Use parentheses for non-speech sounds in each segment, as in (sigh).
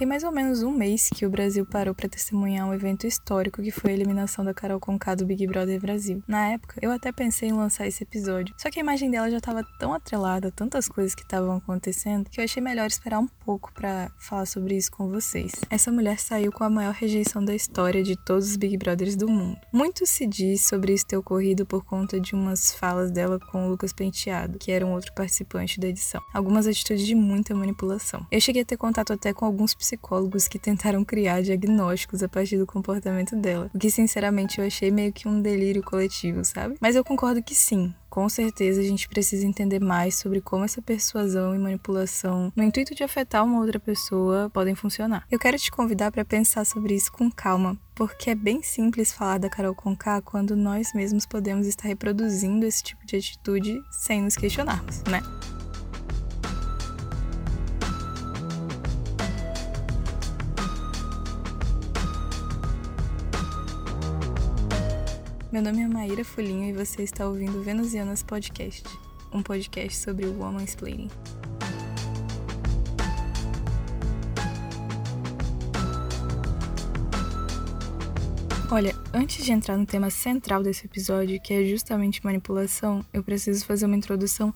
Tem mais ou menos um mês que o Brasil parou para testemunhar um evento histórico que foi a eliminação da Carol Conká do Big Brother Brasil. Na época, eu até pensei em lançar esse episódio, só que a imagem dela já estava tão atrelada a tantas coisas que estavam acontecendo que eu achei melhor esperar um pouco para falar sobre isso com vocês. Essa mulher saiu com a maior rejeição da história de todos os Big Brothers do mundo. Muito se diz sobre isso ter ocorrido por conta de umas falas dela com o Lucas Penteado, que era um outro participante da edição. Algumas atitudes de muita manipulação. Eu cheguei a ter contato até com alguns que tentaram criar diagnósticos a partir do comportamento dela, o que sinceramente eu achei meio que um delírio coletivo, sabe? Mas eu concordo que sim, com certeza a gente precisa entender mais sobre como essa persuasão e manipulação, no intuito de afetar uma outra pessoa, podem funcionar. Eu quero te convidar para pensar sobre isso com calma, porque é bem simples falar da Carol Conká quando nós mesmos podemos estar reproduzindo esse tipo de atitude sem nos questionarmos, né? Meu nome é Maíra Fulinho e você está ouvindo Venusianas Podcast, um podcast sobre o womansplaining. Olha, antes de entrar no tema central desse episódio, que é justamente manipulação, eu preciso fazer uma introdução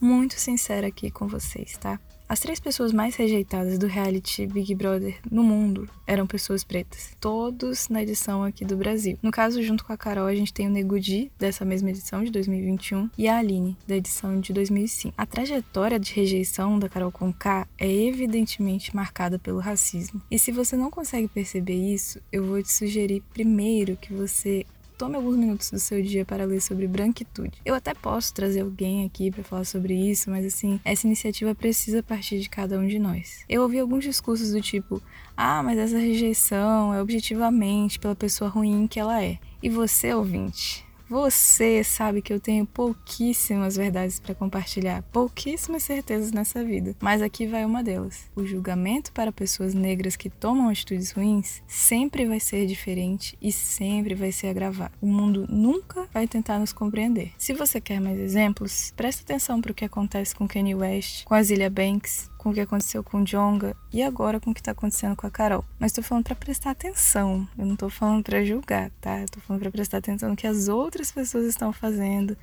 muito sincera aqui com vocês, tá? As três pessoas mais rejeitadas do reality Big Brother no mundo eram pessoas pretas, todos na edição aqui do Brasil. No caso, junto com a Carol, a gente tem o Negudi, dessa mesma edição de 2021, e a Aline, da edição de 2005. A trajetória de rejeição da Carol Conká é evidentemente marcada pelo racismo. E se você não consegue perceber isso, eu vou te sugerir primeiro que você tome alguns minutos do seu dia para ler sobre branquitude. Eu até posso trazer alguém aqui para falar sobre isso, mas assim, essa iniciativa precisa partir de cada um de nós. Eu ouvi alguns discursos do tipo: "Ah, mas essa rejeição é objetivamente pela pessoa ruim que ela é". E você, ouvinte, você sabe que eu tenho pouquíssimas verdades para compartilhar, pouquíssimas certezas nessa vida, mas aqui vai uma delas. O julgamento para pessoas negras que tomam atitudes ruins sempre vai ser diferente e sempre vai ser agravado. O mundo nunca vai tentar nos compreender. Se você quer mais exemplos, preste atenção para o que acontece com Kanye West, com Azilia Banks, com o que aconteceu com o Jonga e agora com o que tá acontecendo com a Carol. Mas tô falando para prestar atenção. Eu não tô falando para julgar, tá? Eu tô falando para prestar atenção no que as outras pessoas estão fazendo,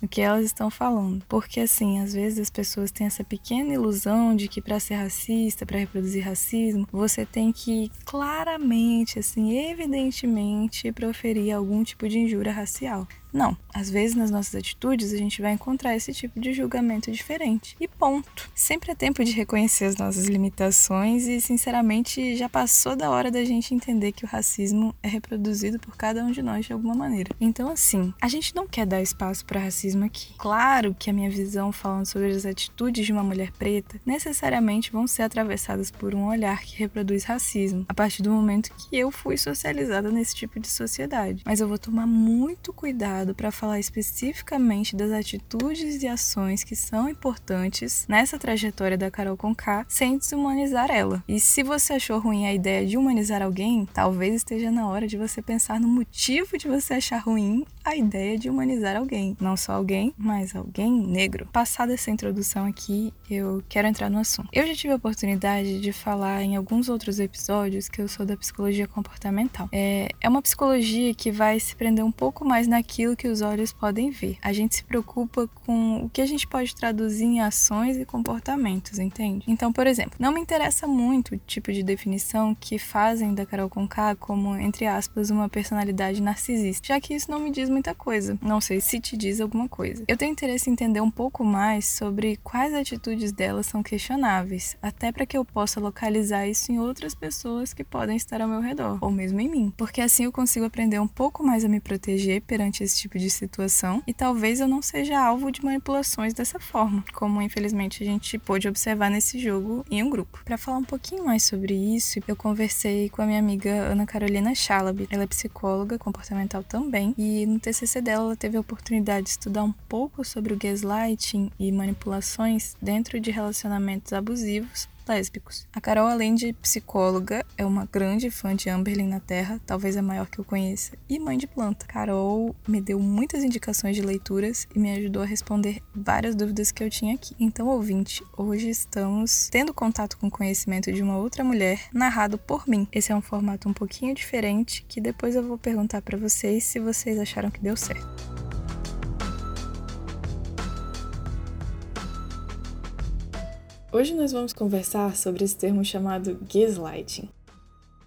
no que elas estão falando. Porque assim, às vezes as pessoas têm essa pequena ilusão de que para ser racista, para reproduzir racismo, você tem que claramente, assim, evidentemente proferir algum tipo de injúria racial. Não, às vezes nas nossas atitudes a gente vai encontrar esse tipo de julgamento diferente. E ponto. Sempre é tempo de reconhecer as nossas limitações e, sinceramente, já passou da hora da gente entender que o racismo é reproduzido por cada um de nós de alguma maneira. Então, assim, a gente não quer dar espaço para racismo aqui. Claro que a minha visão falando sobre as atitudes de uma mulher preta necessariamente vão ser atravessadas por um olhar que reproduz racismo, a partir do momento que eu fui socializada nesse tipo de sociedade. Mas eu vou tomar muito cuidado para falar especificamente das atitudes e ações que são importantes nessa trajetória da Carol Conká, sem desumanizar ela. E se você achou ruim a ideia de humanizar alguém, talvez esteja na hora de você pensar no motivo de você achar ruim a ideia de humanizar alguém. Não só alguém, mas alguém negro. Passada essa introdução aqui, eu quero entrar no assunto. Eu já tive a oportunidade de falar em alguns outros episódios que eu sou da psicologia comportamental. É, é uma psicologia que vai se prender um pouco mais naquilo aquilo que os olhos podem ver. A gente se preocupa com o que a gente pode traduzir em ações e comportamentos, entende? Então, por exemplo, não me interessa muito o tipo de definição que fazem da Carol Conká como, entre aspas, uma personalidade narcisista, já que isso não me diz muita coisa. Não sei se te diz alguma coisa. Eu tenho interesse em entender um pouco mais sobre quais atitudes dela são questionáveis, até para que eu possa localizar isso em outras pessoas que podem estar ao meu redor, ou mesmo em mim, porque assim eu consigo aprender um pouco mais a me proteger perante esse tipo de situação e talvez eu não seja alvo de manipulações dessa forma, como infelizmente a gente pôde observar nesse jogo em um grupo. Para falar um pouquinho mais sobre isso, eu conversei com a minha amiga Ana Carolina Chalab. Ela é psicóloga comportamental também e no TCC dela ela teve a oportunidade de estudar um pouco sobre o gaslighting e manipulações dentro de relacionamentos abusivos lésbicos. A Carol, além de psicóloga, é uma grande fã de Amberlin na Terra, talvez a maior que eu conheça, e mãe de planta. Carol me deu muitas indicações de leituras e me ajudou a responder várias dúvidas que eu tinha aqui. Então, ouvinte, hoje estamos tendo contato com o conhecimento de uma outra mulher, narrado por mim. Esse é um formato um pouquinho diferente que depois eu vou perguntar para vocês se vocês acharam que deu certo. Hoje nós vamos conversar sobre esse termo chamado gaslighting.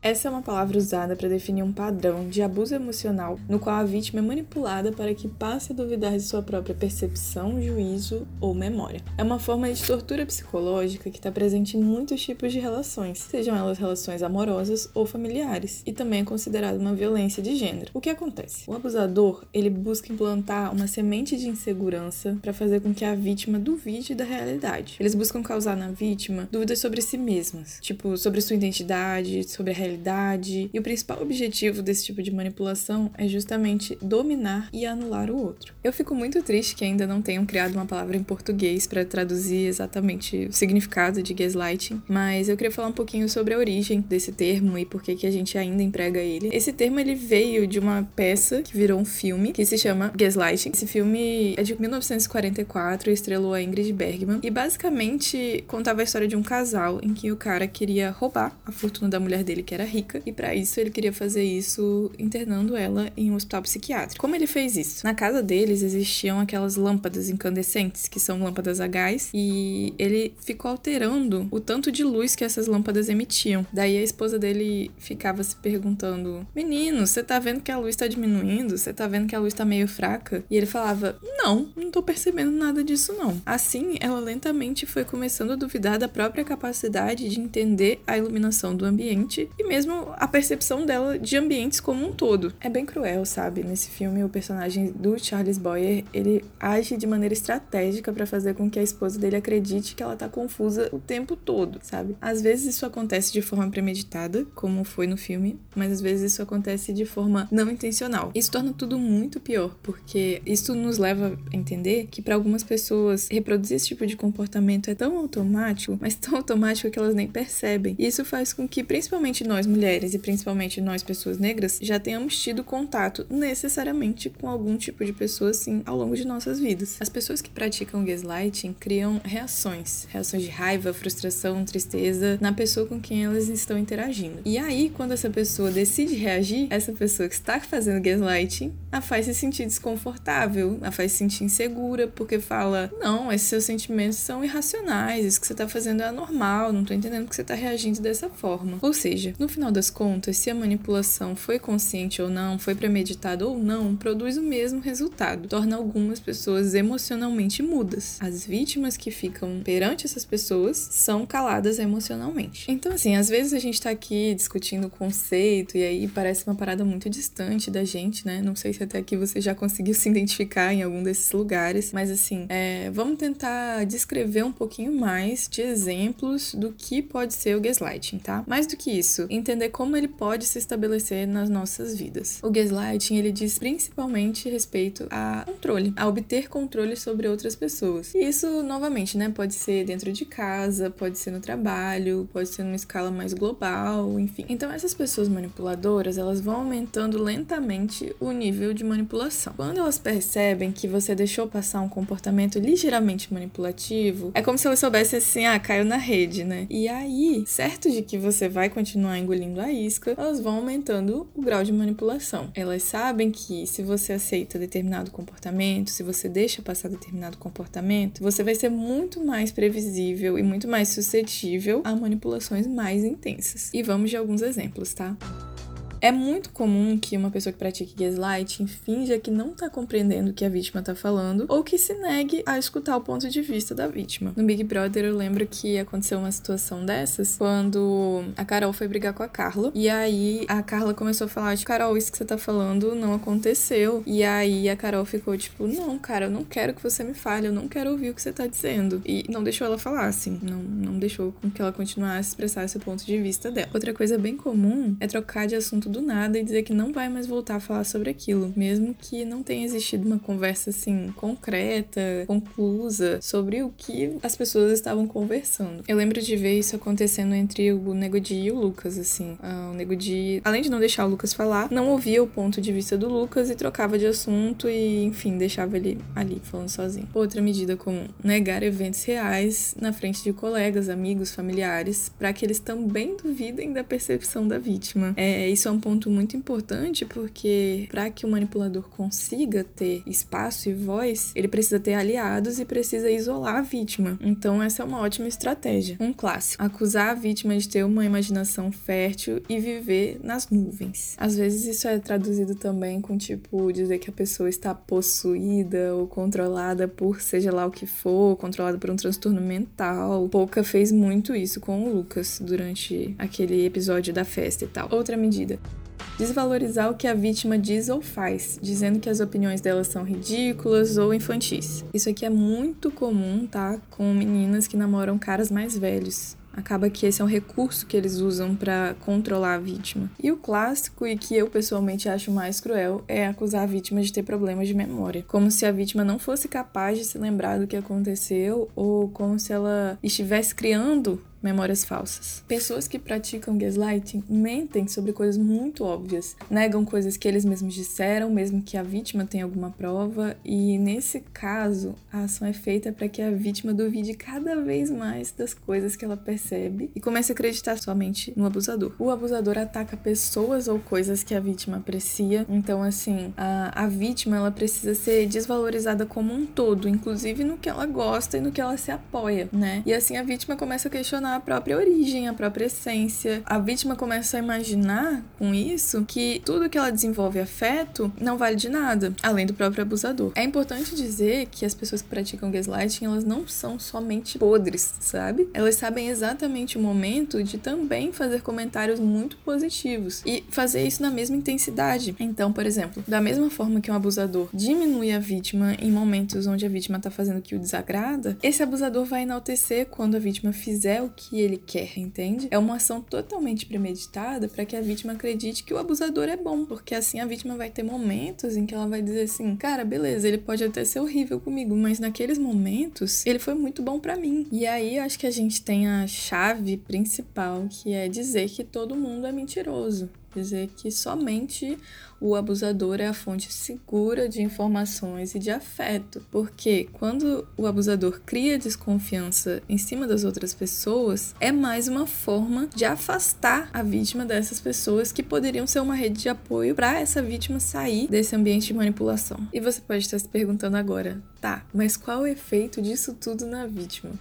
Essa é uma palavra usada para definir um padrão de abuso emocional no qual a vítima é manipulada para que passe a duvidar de sua própria percepção, juízo ou memória. É uma forma de tortura psicológica que está presente em muitos tipos de relações, sejam elas relações amorosas ou familiares, e também é considerada uma violência de gênero. O que acontece? O abusador ele busca implantar uma semente de insegurança para fazer com que a vítima duvide da realidade. Eles buscam causar na vítima dúvidas sobre si mesmas, tipo sobre sua identidade, sobre a realidade realidade. E o principal objetivo desse tipo de manipulação é justamente dominar e anular o outro. Eu fico muito triste que ainda não tenham criado uma palavra em português para traduzir exatamente o significado de gaslighting, mas eu queria falar um pouquinho sobre a origem desse termo e por que que a gente ainda emprega ele. Esse termo ele veio de uma peça que virou um filme que se chama Gaslighting. Esse filme é de 1944 e estrelou a Ingrid Bergman e basicamente contava a história de um casal em que o cara queria roubar a fortuna da mulher dele, que era era rica e para isso ele queria fazer isso internando ela em um hospital psiquiátrico. Como ele fez isso? Na casa deles existiam aquelas lâmpadas incandescentes, que são lâmpadas a gás, e ele ficou alterando o tanto de luz que essas lâmpadas emitiam. Daí a esposa dele ficava se perguntando: Menino, você tá vendo que a luz tá diminuindo? Você tá vendo que a luz tá meio fraca? E ele falava: Não, não tô percebendo nada disso não. Assim, ela lentamente foi começando a duvidar da própria capacidade de entender a iluminação do ambiente e mesmo a percepção dela de ambientes como um todo. É bem cruel, sabe? Nesse filme, o personagem do Charles Boyer, ele age de maneira estratégica para fazer com que a esposa dele acredite que ela tá confusa o tempo todo, sabe? Às vezes isso acontece de forma premeditada, como foi no filme, mas às vezes isso acontece de forma não intencional. Isso torna tudo muito pior, porque isso nos leva a entender que para algumas pessoas reproduzir esse tipo de comportamento é tão automático, mas tão automático que elas nem percebem. E isso faz com que, principalmente nós nós mulheres e principalmente nós pessoas negras já tenhamos tido contato necessariamente com algum tipo de pessoa assim ao longo de nossas vidas. As pessoas que praticam gaslighting criam reações, reações de raiva, frustração, tristeza na pessoa com quem elas estão interagindo. E aí, quando essa pessoa decide reagir, essa pessoa que está fazendo gaslighting a faz se sentir desconfortável, a faz se sentir insegura, porque fala: Não, esses seus sentimentos são irracionais, isso que você está fazendo é anormal, não tô entendendo que você está reagindo dessa forma. Ou seja, no final das contas, se a manipulação foi consciente ou não, foi premeditada ou não, produz o mesmo resultado, torna algumas pessoas emocionalmente mudas. As vítimas que ficam perante essas pessoas são caladas emocionalmente. Então, assim, às vezes a gente tá aqui discutindo o conceito e aí parece uma parada muito distante da gente, né? Não sei se até aqui você já conseguiu (laughs) se identificar em algum desses lugares, mas assim, é, vamos tentar descrever um pouquinho mais de exemplos do que pode ser o gaslighting, tá? Mais do que isso, entender como ele pode se estabelecer nas nossas vidas. O gaslighting, ele diz principalmente respeito a controle, a obter controle sobre outras pessoas. E isso, novamente, né, pode ser dentro de casa, pode ser no trabalho, pode ser numa escala mais global, enfim. Então, essas pessoas manipuladoras, elas vão aumentando lentamente o nível de manipulação. Quando elas percebem que você deixou passar um comportamento ligeiramente manipulativo, é como se elas soubessem assim, ah, caiu na rede, né? E aí, certo de que você vai continuar engolindo a isca, elas vão aumentando o grau de manipulação. Elas sabem que se você aceita determinado comportamento, se você deixa passar determinado comportamento, você vai ser muito mais previsível e muito mais suscetível a manipulações mais intensas. E vamos de alguns exemplos, tá? É muito comum que uma pessoa que pratique gaslighting finja que não tá compreendendo o que a vítima tá falando ou que se negue a escutar o ponto de vista da vítima. No Big Brother eu lembro que aconteceu uma situação dessas quando a Carol foi brigar com a Carla e aí a Carla começou a falar de Carol, isso que você tá falando não aconteceu. E aí a Carol ficou tipo, não, cara, eu não quero que você me fale, eu não quero ouvir o que você tá dizendo. E não deixou ela falar, assim, não, não deixou com que ela continuasse a expressar esse ponto de vista dela. Outra coisa bem comum é trocar de assunto do nada e dizer que não vai mais voltar a falar sobre aquilo, mesmo que não tenha existido uma conversa assim concreta, conclusa sobre o que as pessoas estavam conversando. Eu lembro de ver isso acontecendo entre o Nego Di e o Lucas, assim. Ah, o Nego Di, além de não deixar o Lucas falar, não ouvia o ponto de vista do Lucas e trocava de assunto e, enfim, deixava ele ali falando sozinho. Outra medida comum: negar eventos reais na frente de colegas, amigos, familiares, para que eles também duvidem da percepção da vítima. É, isso é um ponto muito importante porque para que o manipulador consiga ter espaço e voz, ele precisa ter aliados e precisa isolar a vítima. Então essa é uma ótima estratégia. Um clássico: acusar a vítima de ter uma imaginação fértil e viver nas nuvens. Às vezes isso é traduzido também com tipo dizer que a pessoa está possuída ou controlada por seja lá o que for, controlada por um transtorno mental. Pouca fez muito isso com o Lucas durante aquele episódio da festa e tal. Outra medida desvalorizar o que a vítima diz ou faz, dizendo que as opiniões dela são ridículas ou infantis. Isso aqui é muito comum, tá? Com meninas que namoram caras mais velhos. Acaba que esse é um recurso que eles usam para controlar a vítima. E o clássico, e que eu pessoalmente acho mais cruel, é acusar a vítima de ter problemas de memória. Como se a vítima não fosse capaz de se lembrar do que aconteceu, ou como se ela estivesse criando memórias falsas. Pessoas que praticam gaslighting mentem sobre coisas muito óbvias, negam coisas que eles mesmos disseram, mesmo que a vítima tenha alguma prova, e nesse caso, a ação é feita para que a vítima duvide cada vez mais das coisas que ela percebe e comece a acreditar somente no abusador. O abusador ataca pessoas ou coisas que a vítima aprecia, então assim, a, a vítima ela precisa ser desvalorizada como um todo, inclusive no que ela gosta e no que ela se apoia, né? E assim a vítima começa a questionar a própria origem, a própria essência. A vítima começa a imaginar com isso que tudo que ela desenvolve afeto não vale de nada, além do próprio abusador. É importante dizer que as pessoas que praticam gaslighting, elas não são somente podres, sabe? Elas sabem exatamente o momento de também fazer comentários muito positivos e fazer isso na mesma intensidade. Então, por exemplo, da mesma forma que um abusador diminui a vítima em momentos onde a vítima tá fazendo o que o desagrada, esse abusador vai enaltecer quando a vítima fizer o que ele quer, entende? É uma ação totalmente premeditada para que a vítima acredite que o abusador é bom, porque assim a vítima vai ter momentos em que ela vai dizer assim: "Cara, beleza, ele pode até ser horrível comigo, mas naqueles momentos ele foi muito bom para mim". E aí acho que a gente tem a chave principal, que é dizer que todo mundo é mentiroso dizer que somente o abusador é a fonte segura de informações e de afeto, porque quando o abusador cria desconfiança em cima das outras pessoas, é mais uma forma de afastar a vítima dessas pessoas que poderiam ser uma rede de apoio para essa vítima sair desse ambiente de manipulação. E você pode estar se perguntando agora, tá, mas qual o efeito disso tudo na vítima?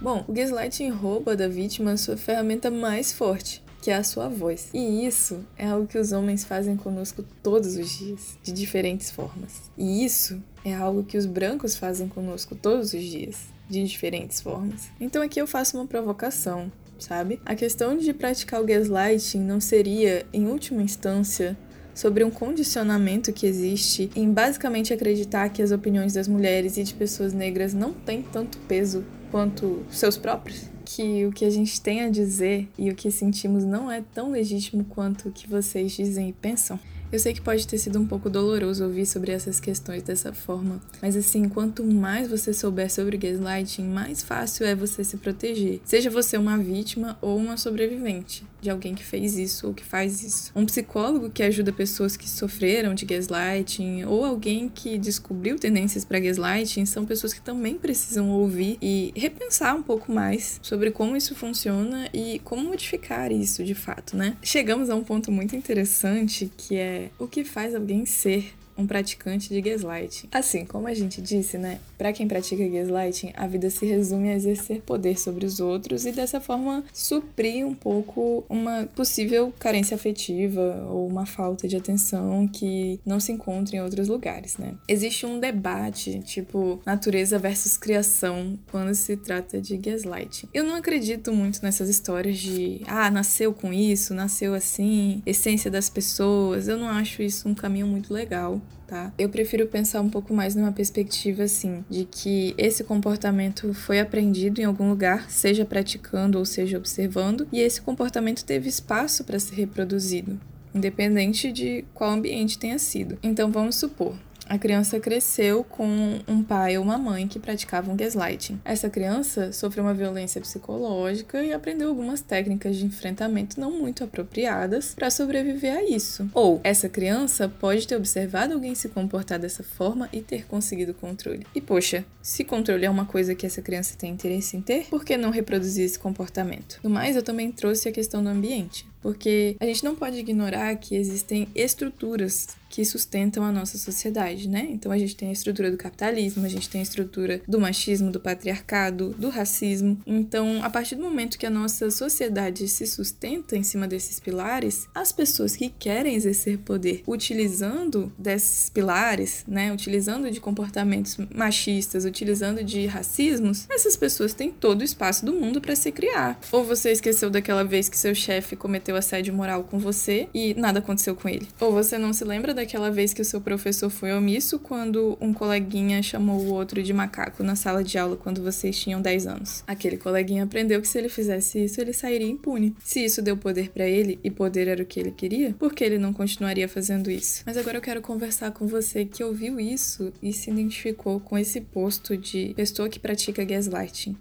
Bom, o gaslighting rouba da vítima a sua ferramenta mais forte, que é a sua voz. E isso é algo que os homens fazem conosco todos os dias, de diferentes formas. E isso é algo que os brancos fazem conosco todos os dias, de diferentes formas. Então aqui eu faço uma provocação, sabe? A questão de praticar o gaslighting não seria, em última instância, sobre um condicionamento que existe em basicamente acreditar que as opiniões das mulheres e de pessoas negras não têm tanto peso quanto seus próprios? Que o que a gente tem a dizer e o que sentimos não é tão legítimo quanto o que vocês dizem e pensam? Eu sei que pode ter sido um pouco doloroso ouvir sobre essas questões dessa forma, mas assim, quanto mais você souber sobre gaslighting, mais fácil é você se proteger. Seja você uma vítima ou uma sobrevivente de alguém que fez isso ou que faz isso. Um psicólogo que ajuda pessoas que sofreram de gaslighting ou alguém que descobriu tendências para gaslighting são pessoas que também precisam ouvir e repensar um pouco mais sobre como isso funciona e como modificar isso de fato, né? Chegamos a um ponto muito interessante que é o que faz alguém ser um praticante de gaslighting. Assim, como a gente disse, né? Para quem pratica gaslighting, a vida se resume a exercer poder sobre os outros e dessa forma suprir um pouco uma possível carência afetiva ou uma falta de atenção que não se encontra em outros lugares, né? Existe um debate, tipo, natureza versus criação, quando se trata de gaslighting. Eu não acredito muito nessas histórias de, ah, nasceu com isso, nasceu assim, essência das pessoas. Eu não acho isso um caminho muito legal tá? Eu prefiro pensar um pouco mais numa perspectiva assim, de que esse comportamento foi aprendido em algum lugar, seja praticando ou seja observando, e esse comportamento teve espaço para ser reproduzido, independente de qual ambiente tenha sido. Então vamos supor, a criança cresceu com um pai ou uma mãe que praticavam gaslighting. Essa criança sofreu uma violência psicológica e aprendeu algumas técnicas de enfrentamento não muito apropriadas para sobreviver a isso. Ou essa criança pode ter observado alguém se comportar dessa forma e ter conseguido controle. E poxa, se controle é uma coisa que essa criança tem interesse em ter, por que não reproduzir esse comportamento? No mais, eu também trouxe a questão do ambiente porque a gente não pode ignorar que existem estruturas que sustentam a nossa sociedade, né? Então a gente tem a estrutura do capitalismo, a gente tem a estrutura do machismo, do patriarcado, do racismo. Então, a partir do momento que a nossa sociedade se sustenta em cima desses pilares, as pessoas que querem exercer poder utilizando desses pilares, né, utilizando de comportamentos machistas, utilizando de racismos, essas pessoas têm todo o espaço do mundo para se criar. Ou você esqueceu daquela vez que seu chefe cometeu assédio moral com você e nada aconteceu com ele. Ou você não se lembra daquela vez que o seu professor foi omisso quando um coleguinha chamou o outro de macaco na sala de aula quando vocês tinham 10 anos. Aquele coleguinha aprendeu que se ele fizesse isso, ele sairia impune. Se isso deu poder para ele e poder era o que ele queria, por que ele não continuaria fazendo isso? Mas agora eu quero conversar com você que ouviu isso e se identificou com esse posto de pessoa que pratica gaslighting.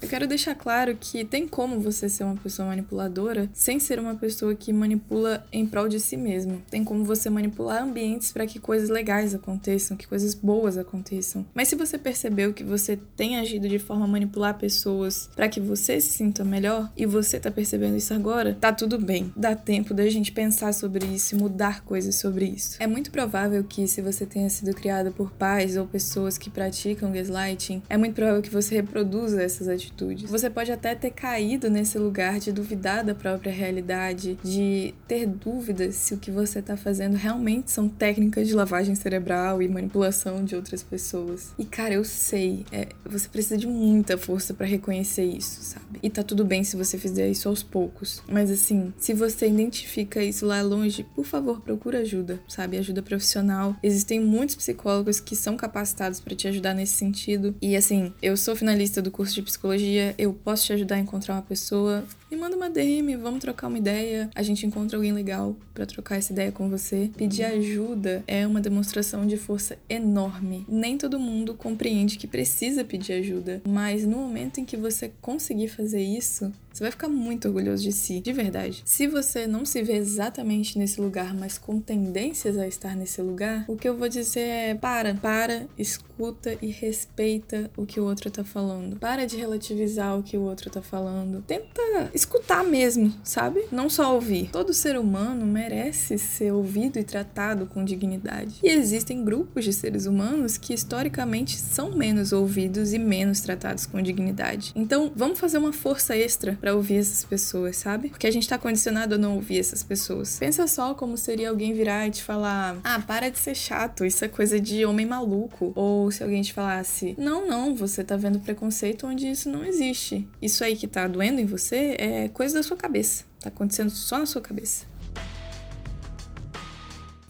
Eu quero deixar claro que tem como você ser uma pessoa manipuladora sem ser uma pessoa que manipula em prol de si mesmo. Tem como você manipular ambientes para que coisas legais aconteçam, que coisas boas aconteçam. Mas se você percebeu que você tem agido de forma a manipular pessoas para que você se sinta melhor e você tá percebendo isso agora, tá tudo bem. Dá tempo da gente pensar sobre isso e mudar coisas sobre isso. É muito provável que se você tenha sido criada por pais ou pessoas que praticam gaslighting, é muito provável que você reproduza essas atitudes atitudes. Você pode até ter caído nesse lugar de duvidar da própria realidade, de ter dúvidas se o que você está fazendo realmente são técnicas de lavagem cerebral e manipulação de outras pessoas. E cara, eu sei, é, você precisa de muita força para reconhecer isso, sabe? E tá tudo bem se você fizer isso aos poucos. Mas assim, se você identifica isso lá longe, por favor, procura ajuda, sabe? Ajuda profissional. Existem muitos psicólogos que são capacitados para te ajudar nesse sentido. E assim, eu sou finalista do curso de psicologia dia eu posso te ajudar a encontrar uma pessoa, me manda uma DM, vamos trocar uma ideia. A gente encontra alguém legal para trocar essa ideia com você. Pedir ajuda é uma demonstração de força enorme. Nem todo mundo compreende que precisa pedir ajuda, mas no momento em que você conseguir fazer isso, você vai ficar muito orgulhoso de si, de verdade. Se você não se vê exatamente nesse lugar, mas com tendências a estar nesse lugar, o que eu vou dizer é: para, para, escuta e respeita o que o outro tá falando. Para de relativizar o que o outro tá falando. Tenta escutar mesmo, sabe? Não só ouvir. Todo ser humano merece ser ouvido e tratado com dignidade. E existem grupos de seres humanos que historicamente são menos ouvidos e menos tratados com dignidade. Então, vamos fazer uma força extra para ouvir essas pessoas, sabe? Porque a gente tá condicionado a não ouvir essas pessoas. Pensa só como seria alguém virar e te falar: "Ah, para de ser chato, isso é coisa de homem maluco". Ou se alguém te falasse: "Não, não, você tá vendo preconceito onde isso não existe. Isso aí que tá doendo em você é coisa da sua cabeça. Tá acontecendo só na sua cabeça".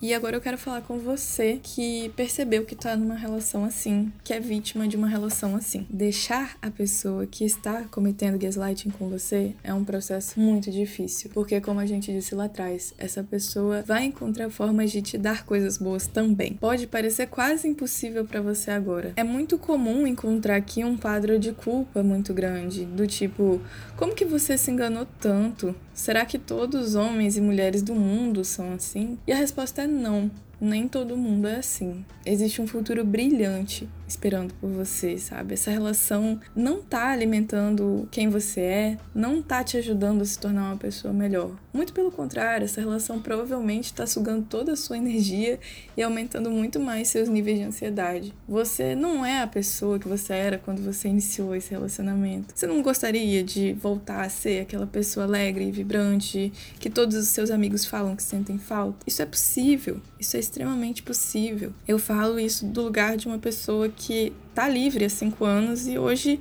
E agora eu quero falar com você que percebeu que tá numa relação assim, que é vítima de uma relação assim. Deixar a pessoa que está cometendo gaslighting com você é um processo muito difícil, porque como a gente disse lá atrás, essa pessoa vai encontrar formas de te dar coisas boas também. Pode parecer quase impossível para você agora. É muito comum encontrar aqui um quadro de culpa muito grande, do tipo, como que você se enganou tanto? Será que todos os homens e mulheres do mundo são assim? E a resposta é não. Nem todo mundo é assim. Existe um futuro brilhante esperando por você, sabe? Essa relação não tá alimentando quem você é, não tá te ajudando a se tornar uma pessoa melhor. Muito pelo contrário, essa relação provavelmente está sugando toda a sua energia e aumentando muito mais seus níveis de ansiedade. Você não é a pessoa que você era quando você iniciou esse relacionamento. Você não gostaria de voltar a ser aquela pessoa alegre e vibrante que todos os seus amigos falam que sentem falta? Isso é possível, isso é extremamente possível. Eu falo isso do lugar de uma pessoa que tá livre há cinco anos e hoje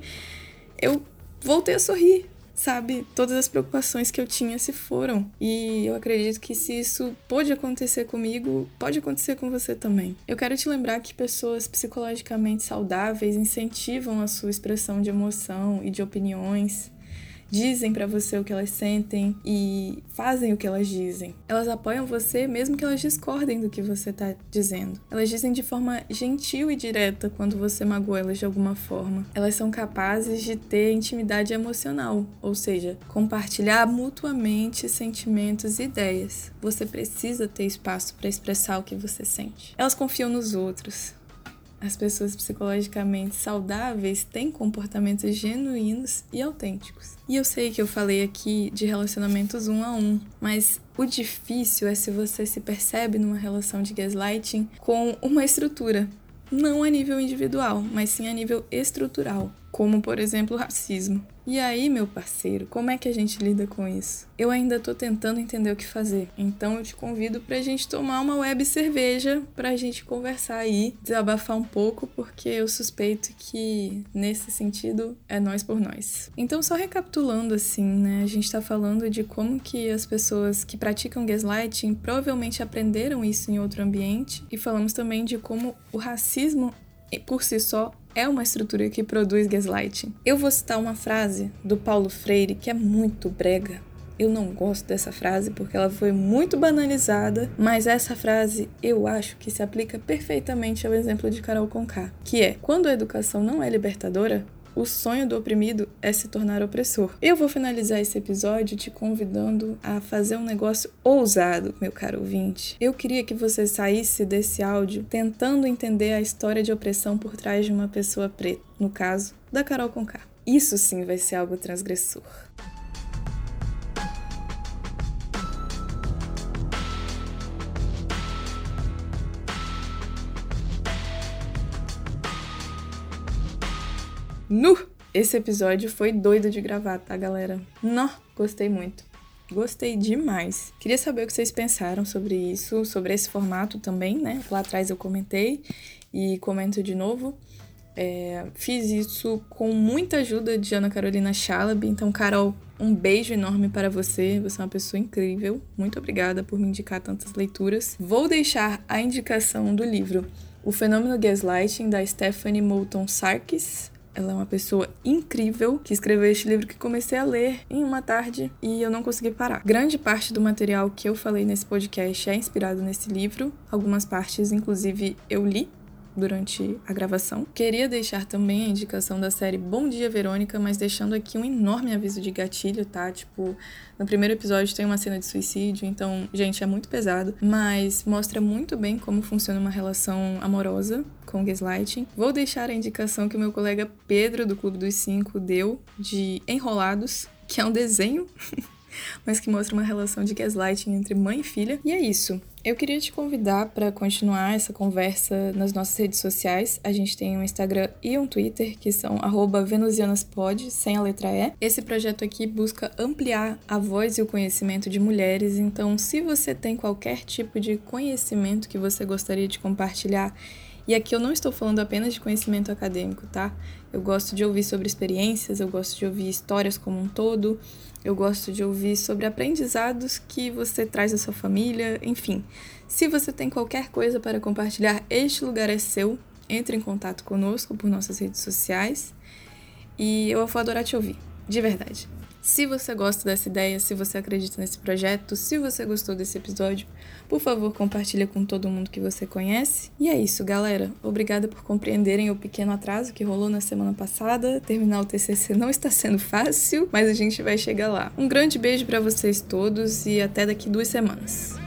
eu voltei a sorrir sabe, todas as preocupações que eu tinha se foram. E eu acredito que se isso pode acontecer comigo, pode acontecer com você também. Eu quero te lembrar que pessoas psicologicamente saudáveis incentivam a sua expressão de emoção e de opiniões dizem para você o que elas sentem e fazem o que elas dizem. Elas apoiam você mesmo que elas discordem do que você tá dizendo. Elas dizem de forma gentil e direta quando você magoa elas de alguma forma. Elas são capazes de ter intimidade emocional, ou seja, compartilhar mutuamente sentimentos e ideias. Você precisa ter espaço para expressar o que você sente. Elas confiam nos outros. As pessoas psicologicamente saudáveis têm comportamentos genuínos e autênticos. E eu sei que eu falei aqui de relacionamentos um a um, mas o difícil é se você se percebe numa relação de gaslighting com uma estrutura, não a nível individual, mas sim a nível estrutural como por exemplo o racismo. E aí, meu parceiro, como é que a gente lida com isso? Eu ainda tô tentando entender o que fazer. Então eu te convido pra gente tomar uma web cerveja pra gente conversar aí, desabafar um pouco, porque eu suspeito que nesse sentido é nós por nós. Então, só recapitulando assim, né? A gente tá falando de como que as pessoas que praticam gaslighting provavelmente aprenderam isso em outro ambiente e falamos também de como o racismo por si só é uma estrutura que produz gaslighting. Eu vou citar uma frase do Paulo Freire que é muito brega. Eu não gosto dessa frase porque ela foi muito banalizada, mas essa frase eu acho que se aplica perfeitamente ao exemplo de Carol Conká, que é: quando a educação não é libertadora, o sonho do oprimido é se tornar opressor. Eu vou finalizar esse episódio te convidando a fazer um negócio ousado, meu caro ouvinte. Eu queria que você saísse desse áudio tentando entender a história de opressão por trás de uma pessoa preta, no caso, da Carol Conká. Isso sim vai ser algo transgressor. Nu! Esse episódio foi doido de gravar, tá, galera? Nó, gostei muito. Gostei demais. Queria saber o que vocês pensaram sobre isso, sobre esse formato também, né? Lá atrás eu comentei e comento de novo. É, fiz isso com muita ajuda de Ana Carolina Chalab. Então, Carol, um beijo enorme para você. Você é uma pessoa incrível. Muito obrigada por me indicar tantas leituras. Vou deixar a indicação do livro O Fenômeno Gaslighting, da Stephanie Moulton Sarkis. Ela é uma pessoa incrível que escreveu este livro que comecei a ler em uma tarde e eu não consegui parar. Grande parte do material que eu falei nesse podcast é inspirado nesse livro. Algumas partes, inclusive, eu li durante a gravação. Queria deixar também a indicação da série Bom Dia Verônica, mas deixando aqui um enorme aviso de gatilho, tá? Tipo, no primeiro episódio tem uma cena de suicídio, então, gente, é muito pesado, mas mostra muito bem como funciona uma relação amorosa com gaslighting. Vou deixar a indicação que o meu colega Pedro, do Clube dos Cinco, deu de Enrolados, que é um desenho (laughs) mas que mostra uma relação de gaslighting entre mãe e filha. E é isso. Eu queria te convidar para continuar essa conversa nas nossas redes sociais. A gente tem um Instagram e um Twitter que são venusianaspod, sem a letra E. Esse projeto aqui busca ampliar a voz e o conhecimento de mulheres, então se você tem qualquer tipo de conhecimento que você gostaria de compartilhar, e aqui eu não estou falando apenas de conhecimento acadêmico, tá? Eu gosto de ouvir sobre experiências, eu gosto de ouvir histórias como um todo, eu gosto de ouvir sobre aprendizados que você traz da sua família, enfim. Se você tem qualquer coisa para compartilhar, este lugar é seu. Entre em contato conosco por nossas redes sociais e eu vou adorar te ouvir, de verdade. Se você gosta dessa ideia, se você acredita nesse projeto, se você gostou desse episódio, por favor, compartilhe com todo mundo que você conhece. E é isso, galera. Obrigada por compreenderem o pequeno atraso que rolou na semana passada. Terminar o TCC não está sendo fácil, mas a gente vai chegar lá. Um grande beijo para vocês todos e até daqui duas semanas.